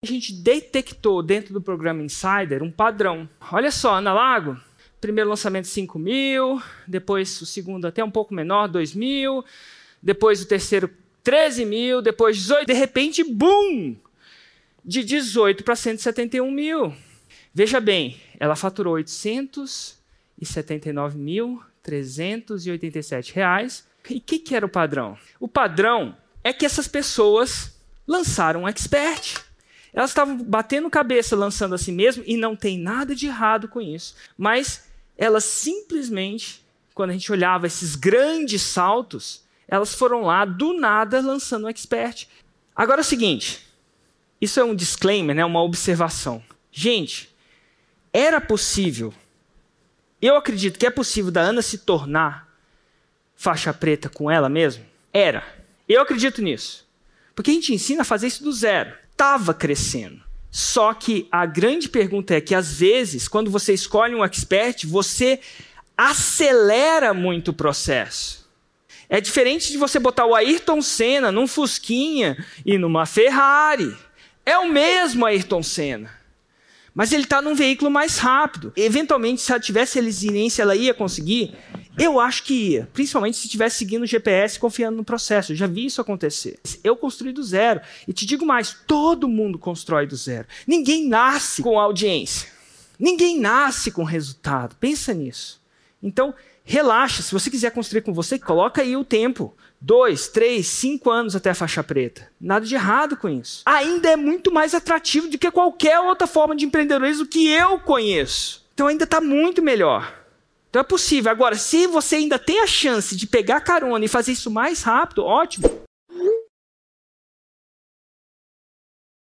A gente detectou dentro do programa Insider um padrão. Olha só, Ana Lago, primeiro lançamento 5 mil, depois o segundo até um pouco menor, 2 mil, depois o terceiro 13 mil, depois 18, de repente, boom! De 18 para 171 mil. Veja bem, ela faturou 879.387 reais. E o que, que era o padrão? O padrão é que essas pessoas lançaram um expert. Elas estavam batendo cabeça lançando a si mesmo e não tem nada de errado com isso. Mas elas simplesmente, quando a gente olhava esses grandes saltos, elas foram lá do nada lançando um expert. Agora é o seguinte, isso é um disclaimer, né, uma observação. Gente, era possível, eu acredito que é possível da Ana se tornar faixa preta com ela mesma? Era. Eu acredito nisso. Porque a gente ensina a fazer isso do zero estava crescendo. Só que a grande pergunta é que, às vezes, quando você escolhe um expert, você acelera muito o processo. É diferente de você botar o Ayrton Senna num Fusquinha e numa Ferrari. É o mesmo Ayrton Senna. Mas ele está num veículo mais rápido. Eventualmente, se ela tivesse resiliência, ela ia conseguir? Eu acho que ia. Principalmente se estivesse seguindo o GPS confiando no processo. Eu já vi isso acontecer. Eu construí do zero. E te digo mais: todo mundo constrói do zero. Ninguém nasce com audiência. Ninguém nasce com resultado. Pensa nisso. Então, relaxa. Se você quiser construir com você, coloca aí o tempo dois, três, cinco anos até a faixa preta. Nada de errado com isso. Ainda é muito mais atrativo do que qualquer outra forma de empreendedorismo que eu conheço. Então ainda está muito melhor. Então é possível. Agora, se você ainda tem a chance de pegar carona e fazer isso mais rápido, ótimo.